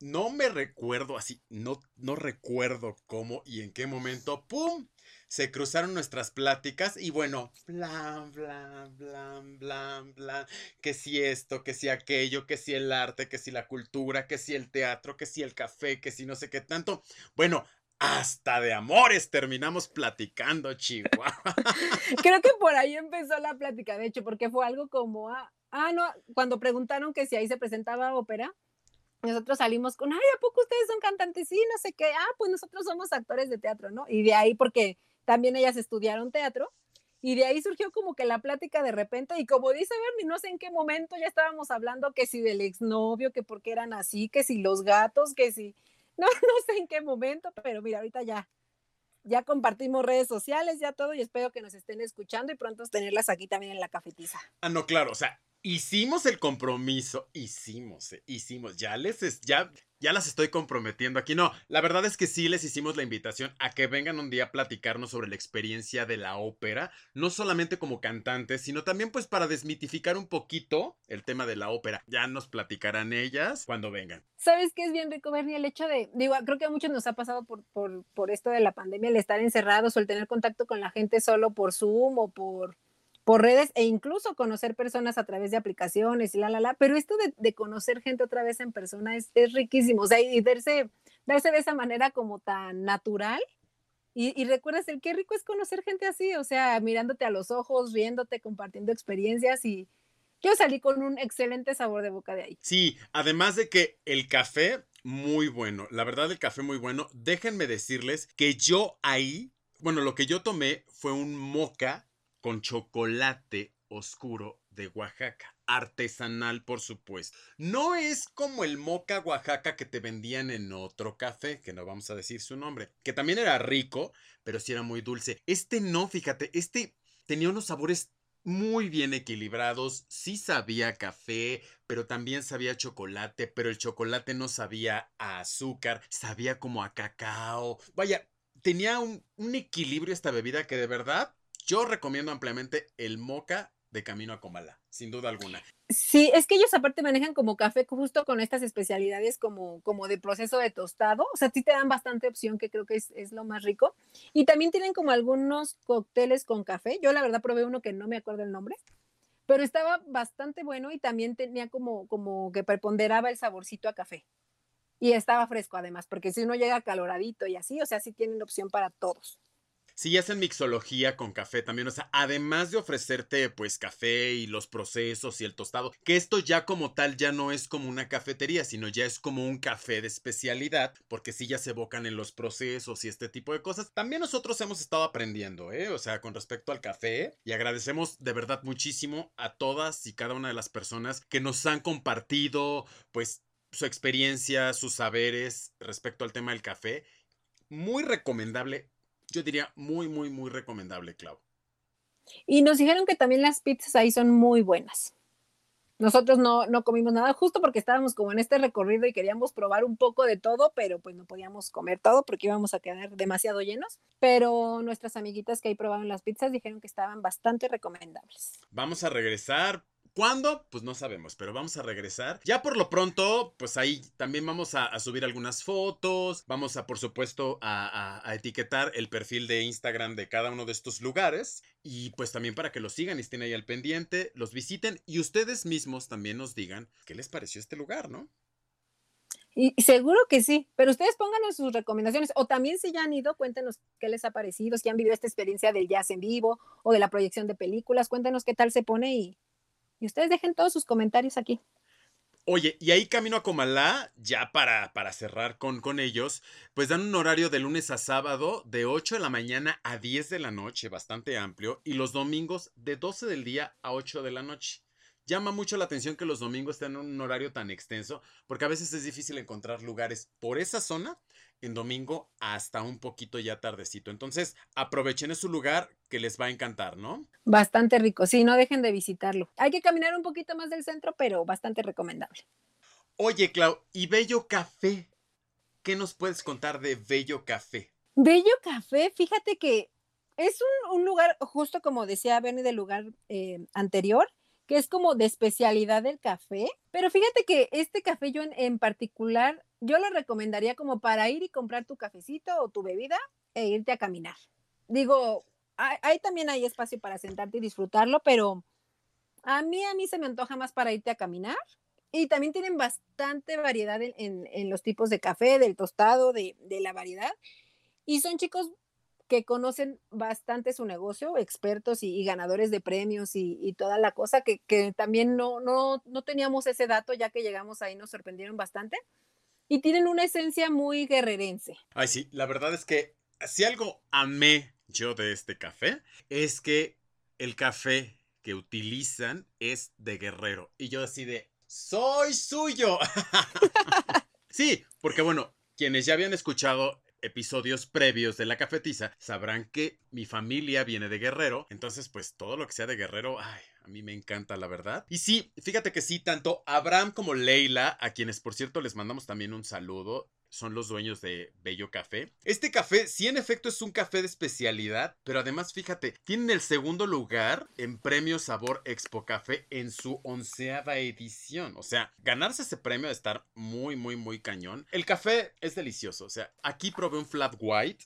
No me recuerdo así, no, no recuerdo cómo y en qué momento, ¡pum! Se cruzaron nuestras pláticas y bueno, blan, blan, blan, blan, blan, que si esto, que si aquello, que si el arte, que si la cultura, que si el teatro, que si el café, que si no sé qué tanto. Bueno, hasta de amores terminamos platicando, Chihuahua. [LAUGHS] Creo que por ahí empezó la plática, de hecho, porque fue algo como, ah, ah, no, cuando preguntaron que si ahí se presentaba ópera, nosotros salimos con, ay, ¿a poco ustedes son cantantes? Sí, no sé qué, ah, pues nosotros somos actores de teatro, ¿no? Y de ahí, porque también ellas estudiaron teatro, y de ahí surgió como que la plática de repente, y como dice Bernie, no sé en qué momento ya estábamos hablando que si del exnovio, que por qué eran así, que si los gatos, que si, no, [LAUGHS] no sé en qué momento, pero mira, ahorita ya, ya compartimos redes sociales, ya todo, y espero que nos estén escuchando y pronto tenerlas aquí también en la cafetiza. Ah, no, claro, o sea, hicimos el compromiso, hicimos, eh, hicimos, ya les, es- ya, ya las estoy comprometiendo aquí. No, la verdad es que sí les hicimos la invitación a que vengan un día a platicarnos sobre la experiencia de la ópera, no solamente como cantantes, sino también pues para desmitificar un poquito el tema de la ópera. Ya nos platicarán ellas cuando vengan. ¿Sabes qué es bien rico, Bernie? El hecho de, digo, creo que a muchos nos ha pasado por, por, por esto de la pandemia, el estar encerrados o el tener contacto con la gente solo por Zoom o por, por redes e incluso conocer personas a través de aplicaciones y la, la, la, pero esto de, de conocer gente otra vez en persona es, es riquísimo, o sea, y verse, verse de esa manera como tan natural. Y, y recuerdas el qué rico es conocer gente así, o sea, mirándote a los ojos, riéndote, compartiendo experiencias y yo salí con un excelente sabor de boca de ahí. Sí, además de que el café, muy bueno. La verdad, el café muy bueno. Déjenme decirles que yo ahí, bueno, lo que yo tomé fue un moca con chocolate oscuro de Oaxaca. Artesanal, por supuesto. No es como el moca Oaxaca que te vendían en otro café, que no vamos a decir su nombre, que también era rico, pero sí era muy dulce. Este no, fíjate, este tenía unos sabores muy bien equilibrados, sí sabía café, pero también sabía chocolate, pero el chocolate no sabía a azúcar, sabía como a cacao. Vaya, tenía un, un equilibrio esta bebida que de verdad yo recomiendo ampliamente el moca de Camino a Comala, sin duda alguna. Sí, es que ellos aparte manejan como café justo con estas especialidades como, como de proceso de tostado, o sea, sí te dan bastante opción, que creo que es, es, lo más rico. Y también tienen como algunos cócteles con café. Yo la verdad probé uno que no me acuerdo el nombre, pero estaba bastante bueno y también tenía como, como que preponderaba el saborcito a café. Y estaba fresco además, porque si uno llega caloradito y así, o sea, sí tienen opción para todos. Sí, hacen mixología con café también, o sea, además de ofrecerte pues café y los procesos y el tostado, que esto ya como tal ya no es como una cafetería, sino ya es como un café de especialidad, porque sí ya se evocan en los procesos y este tipo de cosas. También nosotros hemos estado aprendiendo, ¿eh? O sea, con respecto al café, y agradecemos de verdad muchísimo a todas y cada una de las personas que nos han compartido pues su experiencia, sus saberes respecto al tema del café. Muy recomendable yo diría muy, muy, muy recomendable, Clau. Y nos dijeron que también las pizzas ahí son muy buenas. Nosotros no, no comimos nada justo porque estábamos como en este recorrido y queríamos probar un poco de todo, pero pues no podíamos comer todo porque íbamos a quedar demasiado llenos. Pero nuestras amiguitas que ahí probaron las pizzas dijeron que estaban bastante recomendables. Vamos a regresar ¿Cuándo? Pues no sabemos, pero vamos a regresar. Ya por lo pronto, pues ahí también vamos a, subir algunas fotos. Vamos a, por supuesto, a, etiquetar el perfil de Instagram de cada uno de estos lugares. Y pues también para que los sigan y estén ahí al pendiente, los visiten y ustedes mismos también nos digan qué les pareció este lugar, ¿no? Y seguro que sí, pero ustedes pónganos sus recomendaciones o también si ya han ido, cuéntenos qué les ha parecido, si han vivido esta experiencia del jazz en vivo o de la proyección de películas, cuéntenos qué tal se pone y, y ustedes dejen todos sus comentarios aquí. Oye, y ahí camino a Comalá, ya para, para cerrar con, con ellos, pues dan un horario de lunes a sábado de 8 de la mañana a 10 de la noche, bastante amplio, y los domingos de 12 del día a 8 de la noche. llama mucho la atención que los domingos en un horario tan extenso, porque a veces es difícil encontrar lugares por esa zona en domingo hasta un poquito ya tardecito. Entonces, aprovechen su lugar que les va a encantar, ¿no? Bastante rico, sí, no dejen de visitarlo. Hay que caminar un poquito más del centro, pero bastante recomendable. Oye, Clau, ¿y Bello Café? ¿Qué nos puedes contar de Bello Café? Bello Café, fíjate que es un, lugar, justo como decía Bernie del lugar eh, anterior, que es como de especialidad del café. Pero fíjate que este café yo en, particular, yo lo recomendaría como para ir y comprar tu cafecito o tu bebida e irte a caminar. Digo, ahí también hay espacio para sentarte y disfrutarlo, pero a mí, a mí se me antoja más para irte a caminar. Y también tienen bastante variedad en, los tipos de café, del tostado, de, de la variedad. Y son chicos que conocen bastante su negocio, expertos y, ganadores de premios y, toda la cosa, que, también no, no, no, teníamos ese dato, ya que llegamos ahí, nos sorprendieron bastante. Y tienen una esencia muy guerrerense. Ay, sí, la verdad es que si algo amé yo de este café, es que el café que utilizan es de guerrero. Y yo así de, soy suyo. [LAUGHS] sí, porque bueno, quienes ya habían escuchado episodios previos de la cafetiza, sabrán que mi familia viene de Guerrero. Entonces, pues todo lo que sea de Guerrero, ay, a mí me encanta, la verdad. Y sí, fíjate que sí, tanto Abraham como Leila, a quienes por cierto les mandamos también un saludo, son los dueños de Bello Café. Este café, sí en efecto es un café de especialidad, pero además fíjate, tienen el segundo lugar en Premio Sabor Expo Café en su onceava edición. O sea, ganarse ese premio de estar muy, muy, muy cañón. El café es delicioso, o sea, aquí probé un flat white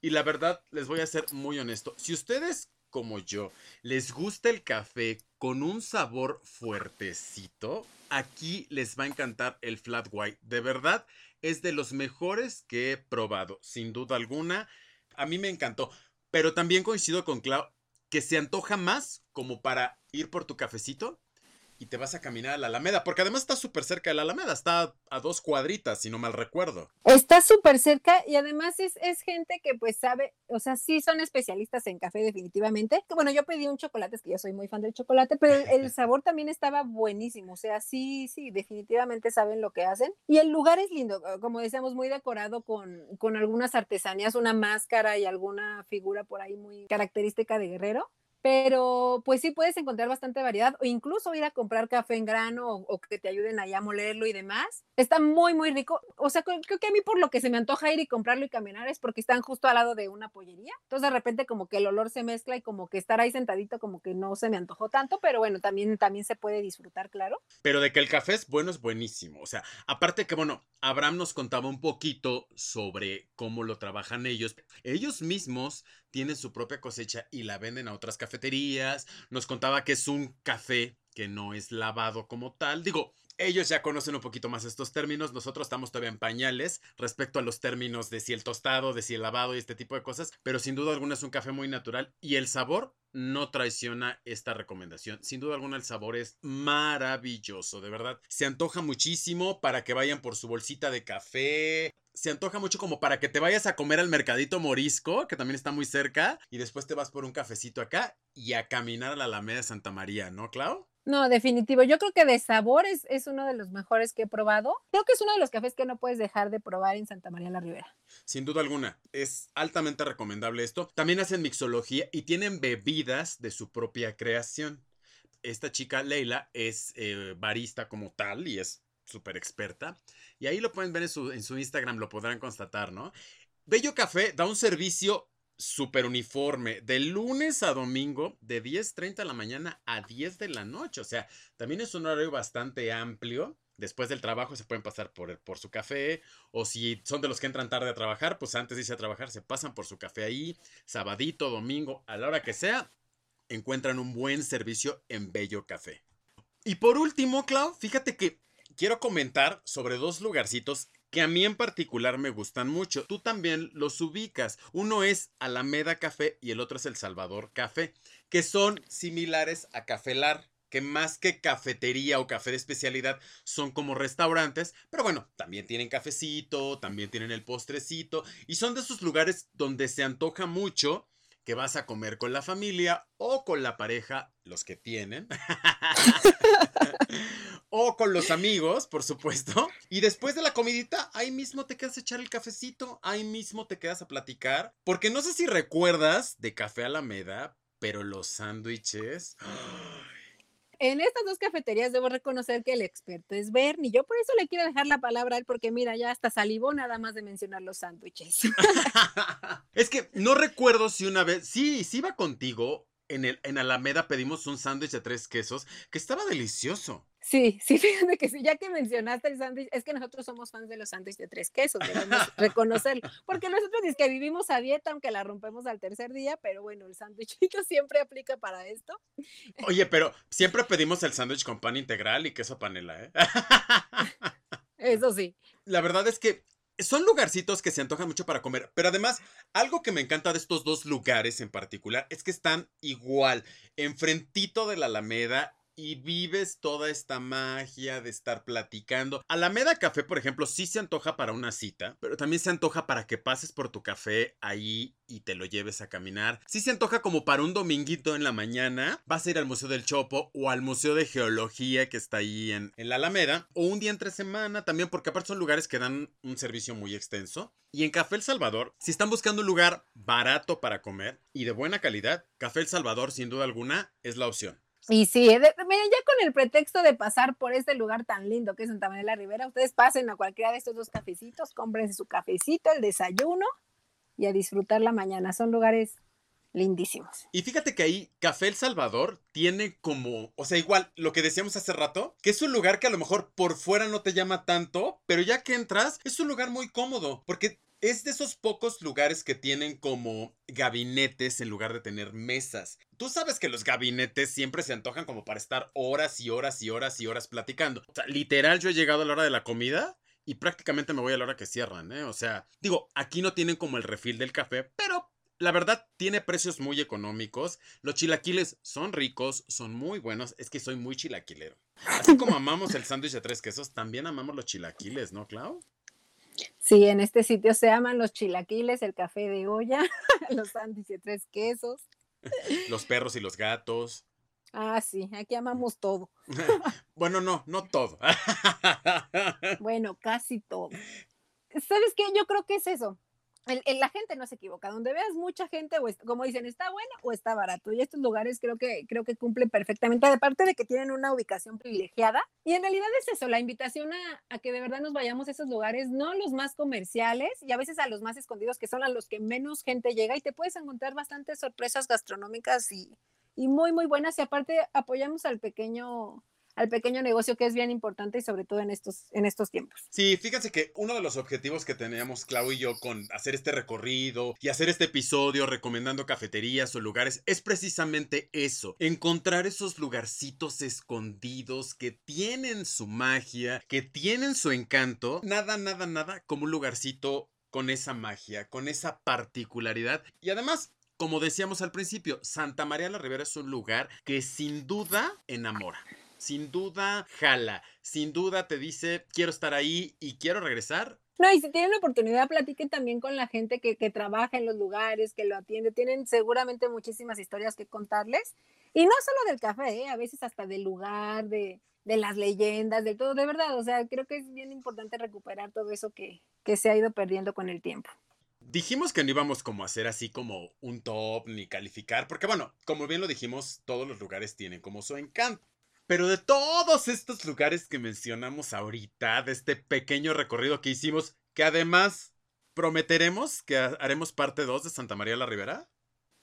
y la verdad les voy a ser muy honesto. Si ustedes como yo les gusta el café con un sabor fuertecito, aquí les va a encantar el flat white. De verdad, es de los mejores que he probado, sin duda alguna. A mí me encantó, pero también coincido con Clau que se antoja más como para ir por tu cafecito y te vas a caminar a la Alameda, porque además está súper cerca de la Alameda, está a dos cuadritas, si no mal recuerdo. Está súper cerca y además es, es, gente que pues sabe, o sea, sí son especialistas en café definitivamente. Bueno, yo pedí un chocolate, es que yo soy muy fan del chocolate, pero el, [LAUGHS] sabor también estaba buenísimo, o sea, sí, sí, definitivamente saben lo que hacen. Y el lugar es lindo, como decíamos, muy decorado con, con algunas artesanías, una máscara y alguna figura por ahí muy característica de Guerrero. Pero pues sí puedes encontrar bastante variedad o incluso ir a comprar café en grano o, que te ayuden allá a molerlo y demás. Está muy, muy rico. O sea, creo que a mí por lo que se me antoja ir y comprarlo y caminar es porque están justo al lado de una pollería. Entonces de repente como que el olor se mezcla y como que estar ahí sentadito como que no se me antojó tanto, pero bueno, también, también se puede disfrutar, claro. Pero de que el café es bueno, es buenísimo. O sea, aparte que bueno, Abraham nos contaba un poquito sobre cómo lo trabajan ellos. Ellos mismos tienen su propia cosecha y la venden a otras cafeterías. Nos contaba que es un café que no es lavado como tal. Digo, ellos ya conocen un poquito más estos términos, nosotros estamos todavía en pañales respecto a los términos de si el tostado, de si el lavado y este tipo de cosas, pero sin duda alguna es un café muy natural y el sabor no traiciona esta recomendación. Sin duda alguna el sabor es maravilloso, de verdad. Se antoja muchísimo para que vayan por su bolsita de café. Se antoja mucho como para que te vayas a comer al mercadito morisco, que también está muy cerca, y después te vas por un cafecito acá y a caminar a la Alameda de Santa María, ¿no, Clau? No, definitivo. Yo creo que de sabor es, uno de los mejores que he probado. Creo que es uno de los cafés que no puedes dejar de probar en Santa María la Ribera. Sin duda alguna. Es altamente recomendable esto. También hacen mixología y tienen bebidas de su propia creación. Esta chica, Leila, es eh, barista como tal y es súper experta. Y ahí lo pueden ver en su, en su Instagram, lo podrán constatar, ¿no? Bello Café da un servicio super uniforme, de lunes a domingo, de 10.30 de la mañana a 10 de la noche. O sea, también es un horario bastante amplio. Después del trabajo se pueden pasar por, por su café. O si son de los que entran tarde a trabajar, pues antes de irse a trabajar se pasan por su café ahí. Sabadito, domingo, a la hora que sea, encuentran un buen servicio en Bello Café. Y por último, Clau, fíjate que quiero comentar sobre dos lugarcitos que a mí en particular me gustan mucho. Tú también los ubicas. Uno es Alameda Café y el otro es El Salvador Café, que son similares a Cafelar que más que cafetería o café de especialidad son como restaurantes, pero bueno, también tienen cafecito, también tienen el postrecito y son de esos lugares donde se antoja mucho que vas a comer con la familia o con la pareja, los que tienen. [LAUGHS] o con los amigos, por supuesto. Y después de la comidita, ahí mismo te quedas a echar el cafecito, ahí mismo te quedas a platicar. Porque no sé si recuerdas de Café Alameda, pero los sándwiches... En estas dos cafeterías debo reconocer que el experto es Bernie. Yo por eso le quiero dejar la palabra a él, porque mira, ya hasta salivó nada más de mencionar los sándwiches. [LAUGHS] es que no recuerdo si una vez, sí, sí iba contigo. En, el, en Alameda pedimos un sándwich de tres quesos que estaba delicioso. Sí, sí, fíjate que sí, ya que mencionaste el sándwich, es que nosotros somos fans de los sándwiches de tres quesos, debemos [LAUGHS] reconocerlo, porque nosotros es que vivimos a dieta, aunque la rompemos al tercer día, pero bueno, el sándwichito [LAUGHS] siempre aplica para esto. Oye, pero siempre pedimos el sándwich con pan integral y queso panela, ¿eh? [LAUGHS] Eso sí. La verdad es que son lugarcitos que se antojan mucho para comer, pero además, algo que me encanta de estos dos lugares en particular es que están igual, enfrentito de la Alameda y vives toda esta magia de estar platicando. Alameda Café, por ejemplo, sí se antoja para una cita, pero también se antoja para que pases por tu café ahí y te lo lleves a caminar. Sí se antoja como para un dominguito en la mañana, vas a ir al Museo del Chopo o al Museo de Geología que está ahí en, en la Alameda, o un día entre semana también, porque aparte son lugares que dan un servicio muy extenso. Y en Café El Salvador, si están buscando un lugar barato para comer y de buena calidad, Café El Salvador sin duda alguna es la opción. Y sí, miren, ya con el pretexto de pasar por este lugar tan lindo que es Santa María la Ribera, ustedes pasen a cualquiera de estos dos cafecitos, cómprense su cafecito, el desayuno y a disfrutar la mañana. Son lugares lindísimos. Y fíjate que ahí Café El Salvador tiene como, o sea, igual lo que decíamos hace rato, que es un lugar que a lo mejor por fuera no te llama tanto, pero ya que entras, es un lugar muy cómodo, porque es de esos pocos lugares que tienen como gabinetes en lugar de tener mesas. Tú sabes que los gabinetes siempre se antojan como para estar horas y horas y horas y horas platicando. O sea, literal, yo he llegado a la hora de la comida y prácticamente me voy a la hora que cierran, ¿eh? O sea, digo, aquí no tienen como el refil del café, pero la verdad tiene precios muy económicos. Los chilaquiles son ricos, son muy buenos. Es que soy muy chilaquilero. Así como [LAUGHS] amamos el sándwich de tres quesos, también amamos los chilaquiles, ¿no, Clau? Sí, en este sitio se aman los chilaquiles, el café de olla, [LAUGHS] los sándwiches de tres quesos. Los perros y los gatos. Ah, sí, aquí amamos todo. [LAUGHS] bueno, no, no todo. [LAUGHS] bueno, casi todo. ¿Sabes qué? Yo creo que es eso la gente no se equivoca. Donde veas mucha gente, o como dicen, está bueno o está barato. Y estos lugares creo que, creo que cumplen perfectamente, aparte de que tienen una ubicación privilegiada. Y en realidad es eso, la invitación a, a, que de verdad nos vayamos a esos lugares, no los más comerciales y a veces a los más escondidos, que son a los que menos gente llega y te puedes encontrar bastantes sorpresas gastronómicas y, y muy, muy buenas. Y aparte apoyamos al pequeño al pequeño negocio que es bien importante y sobre todo en estos, en estos tiempos. Sí, fíjense que uno de los objetivos que teníamos Clau y yo con hacer este recorrido y hacer este episodio recomendando cafeterías o lugares es precisamente eso, encontrar esos lugarcitos escondidos que tienen su magia, que tienen su encanto, nada, nada, nada como un lugarcito con esa magia, con esa particularidad y además como decíamos al principio, Santa María la Ribera es un lugar que sin duda enamora sin duda jala, sin duda te dice quiero estar ahí y quiero regresar. No, y si tienen la oportunidad, platiquen también con la gente que, que trabaja en los lugares, que lo atiende. Tienen seguramente muchísimas historias que contarles. Y no solo del café, ¿eh? a veces hasta del lugar, de, de, las leyendas, de todo, de verdad. O sea, creo que es bien importante recuperar todo eso que, que se ha ido perdiendo con el tiempo. Dijimos que no íbamos como a hacer así como un top ni calificar, porque bueno, como bien lo dijimos, todos los lugares tienen como su encanto. Pero de todos estos lugares que mencionamos ahorita, de este pequeño recorrido que hicimos, que además prometeremos que haremos parte 2 de Santa María la Ribera.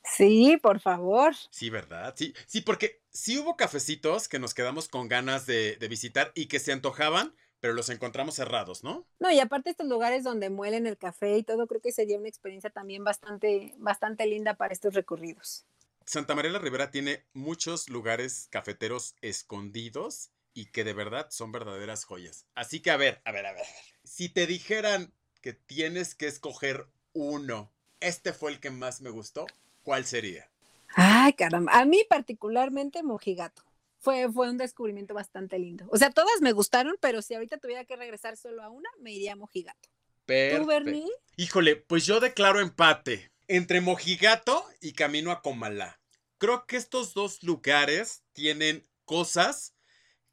Sí, por favor. Sí, ¿verdad? Sí, sí, porque sí hubo cafecitos que nos quedamos con ganas de, de visitar y que se antojaban, pero los encontramos cerrados, ¿no? No, y aparte estos lugares donde muelen el café y todo, creo que sería una experiencia también bastante, bastante linda para estos recorridos. Santa María la Ribera tiene muchos lugares cafeteros escondidos y que de verdad son verdaderas joyas. Así que a ver, a ver, a ver. Si te dijeran que tienes que escoger uno, este fue el que más me gustó, ¿cuál sería? Ay, caramba. A mí particularmente Mojigato. Fue, fue un descubrimiento bastante lindo. O sea, todas me gustaron, pero si ahorita tuviera que regresar solo a una, me iría a Mojigato. Perfecto. ¿Tú, Bernie? Híjole, pues yo declaro empate entre Mojigato y Camino a Comalá. Creo que estos dos lugares tienen cosas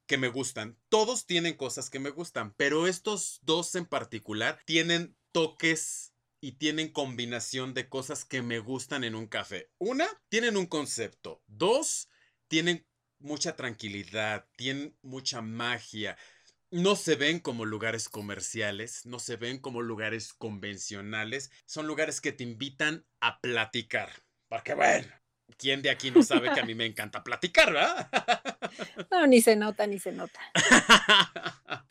que me gustan. Todos tienen cosas que me gustan, pero estos dos en particular tienen toques y tienen combinación de cosas que me gustan en un café. Una, tienen un concepto. Dos, tienen mucha tranquilidad, tienen mucha magia. No se ven como lugares comerciales, no se ven como lugares convencionales, son lugares que te invitan a platicar. Porque bueno, ¿quién de aquí no sabe que a mí me encanta platicar, verdad? [LAUGHS] No, ni se nota, ni se nota. [LAUGHS]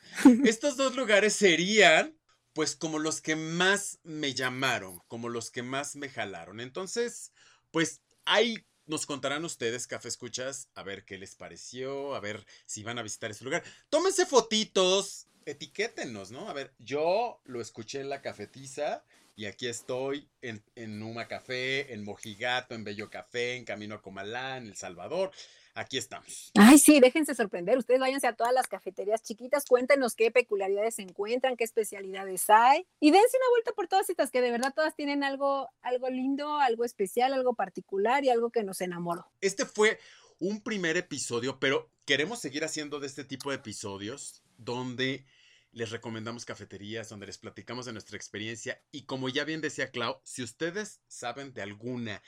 Estos dos lugares serían pues como los que más me llamaron, como los que más me jalaron. Entonces, pues ahí nos contarán ustedes, Café Escuchas, a ver qué les pareció, a ver si van a visitar ese lugar. Tómense fotitos, etiquétenos, ¿no? A ver, yo lo escuché en la cafetiza y aquí estoy en, en Numa Café, en Mojigato, en Bello Café, en Camino a Comalá, en El Salvador. Aquí estamos. Ay, sí, déjense sorprender. Ustedes váyanse a todas las cafeterías chiquitas, cuéntenos qué peculiaridades se encuentran, qué especialidades hay y dense una vuelta por todas estas que de verdad todas tienen algo, algo lindo, algo especial, algo particular y algo que nos enamoró. Este fue un primer episodio, pero queremos seguir haciendo de este tipo de episodios donde les recomendamos cafeterías, donde les platicamos de nuestra experiencia y como ya bien decía Clau, si ustedes saben de alguna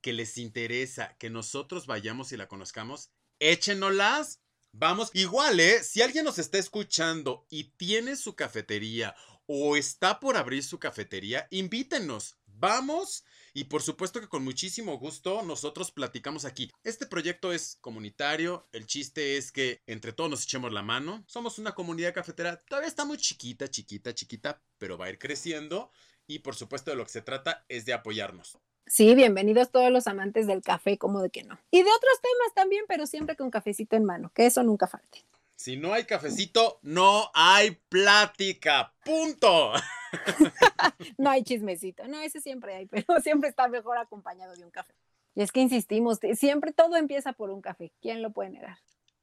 que les interesa que nosotros vayamos y la conozcamos, échenolas. Vamos, igual, ¿eh? Si alguien nos está escuchando y tiene su cafetería o está por abrir su cafetería, invítenos. Vamos y por supuesto que con muchísimo gusto nosotros platicamos aquí. Este proyecto es comunitario, el chiste es que entre todos nos echemos la mano. Somos una comunidad cafetera, todavía está muy chiquita, chiquita, chiquita, pero va a ir creciendo y por supuesto de lo que se trata es de apoyarnos. Sí, bienvenidos todos los amantes del café, como de que no. Y de otros temas también, pero siempre con cafecito en mano, que eso nunca falte. Si no hay cafecito, no hay plática. Punto. [LAUGHS] no hay chismecito. No, ese siempre hay, pero [LAUGHS] siempre está mejor acompañado de un café. Y es que insistimos, siempre todo empieza por un café. ¿Quién lo puede negar?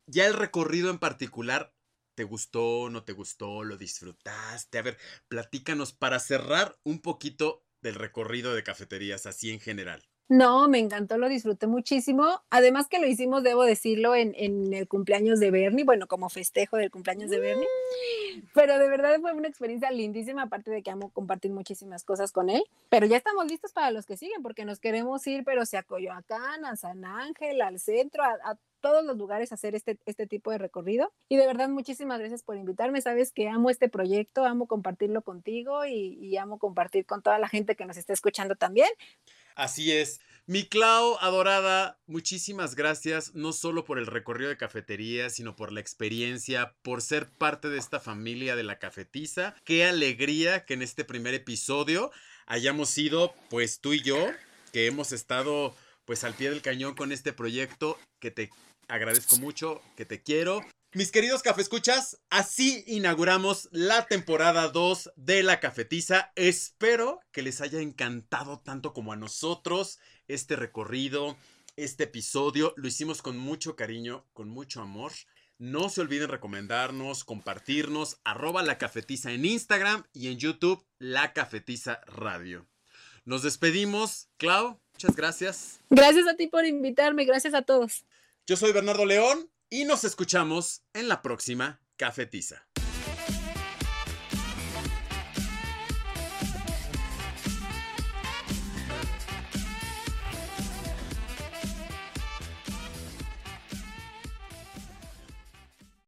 Ya el recorrido en particular, ¿te gustó, no te gustó, lo disfrutaste? A ver, platícanos para cerrar un poquito del recorrido de cafeterías así en general? No, me encantó, lo disfruté muchísimo. Además que lo hicimos, debo decirlo, en, en, el cumpleaños de Bernie, bueno, como festejo del cumpleaños de Bernie. Mm. Pero de verdad fue una experiencia lindísima, aparte de que amo compartir muchísimas cosas con él. Pero ya estamos listos para los que siguen, porque nos queremos ir, pero si a Coyoacán, a San Ángel, al centro, a, a todos los lugares hacer este, este tipo de recorrido. Y de verdad, muchísimas gracias por invitarme. Sabes que amo este proyecto, amo compartirlo contigo y, y amo compartir con toda la gente que nos está escuchando también. Así es. Mi Clau adorada, muchísimas gracias, no solo por el recorrido de cafetería, sino por la experiencia, por ser parte de esta familia de la cafetiza. Qué alegría que en este primer episodio hayamos sido, pues tú y yo, que hemos estado pues al pie del cañón con este proyecto, que te agradezco mucho, que te quiero. Mis queridos cafescuchas, así inauguramos la temporada 2 de La Cafetiza. Espero que les haya encantado tanto como a nosotros este recorrido, este episodio. Lo hicimos con mucho cariño, con mucho amor. No se olviden recomendarnos, compartirnos, arroba la cafetiza en Instagram y en YouTube, la cafetiza radio. Nos despedimos. Clau, muchas gracias. Gracias a ti por invitarme, gracias a todos. Yo soy Bernardo León y nos escuchamos en la próxima cafetiza.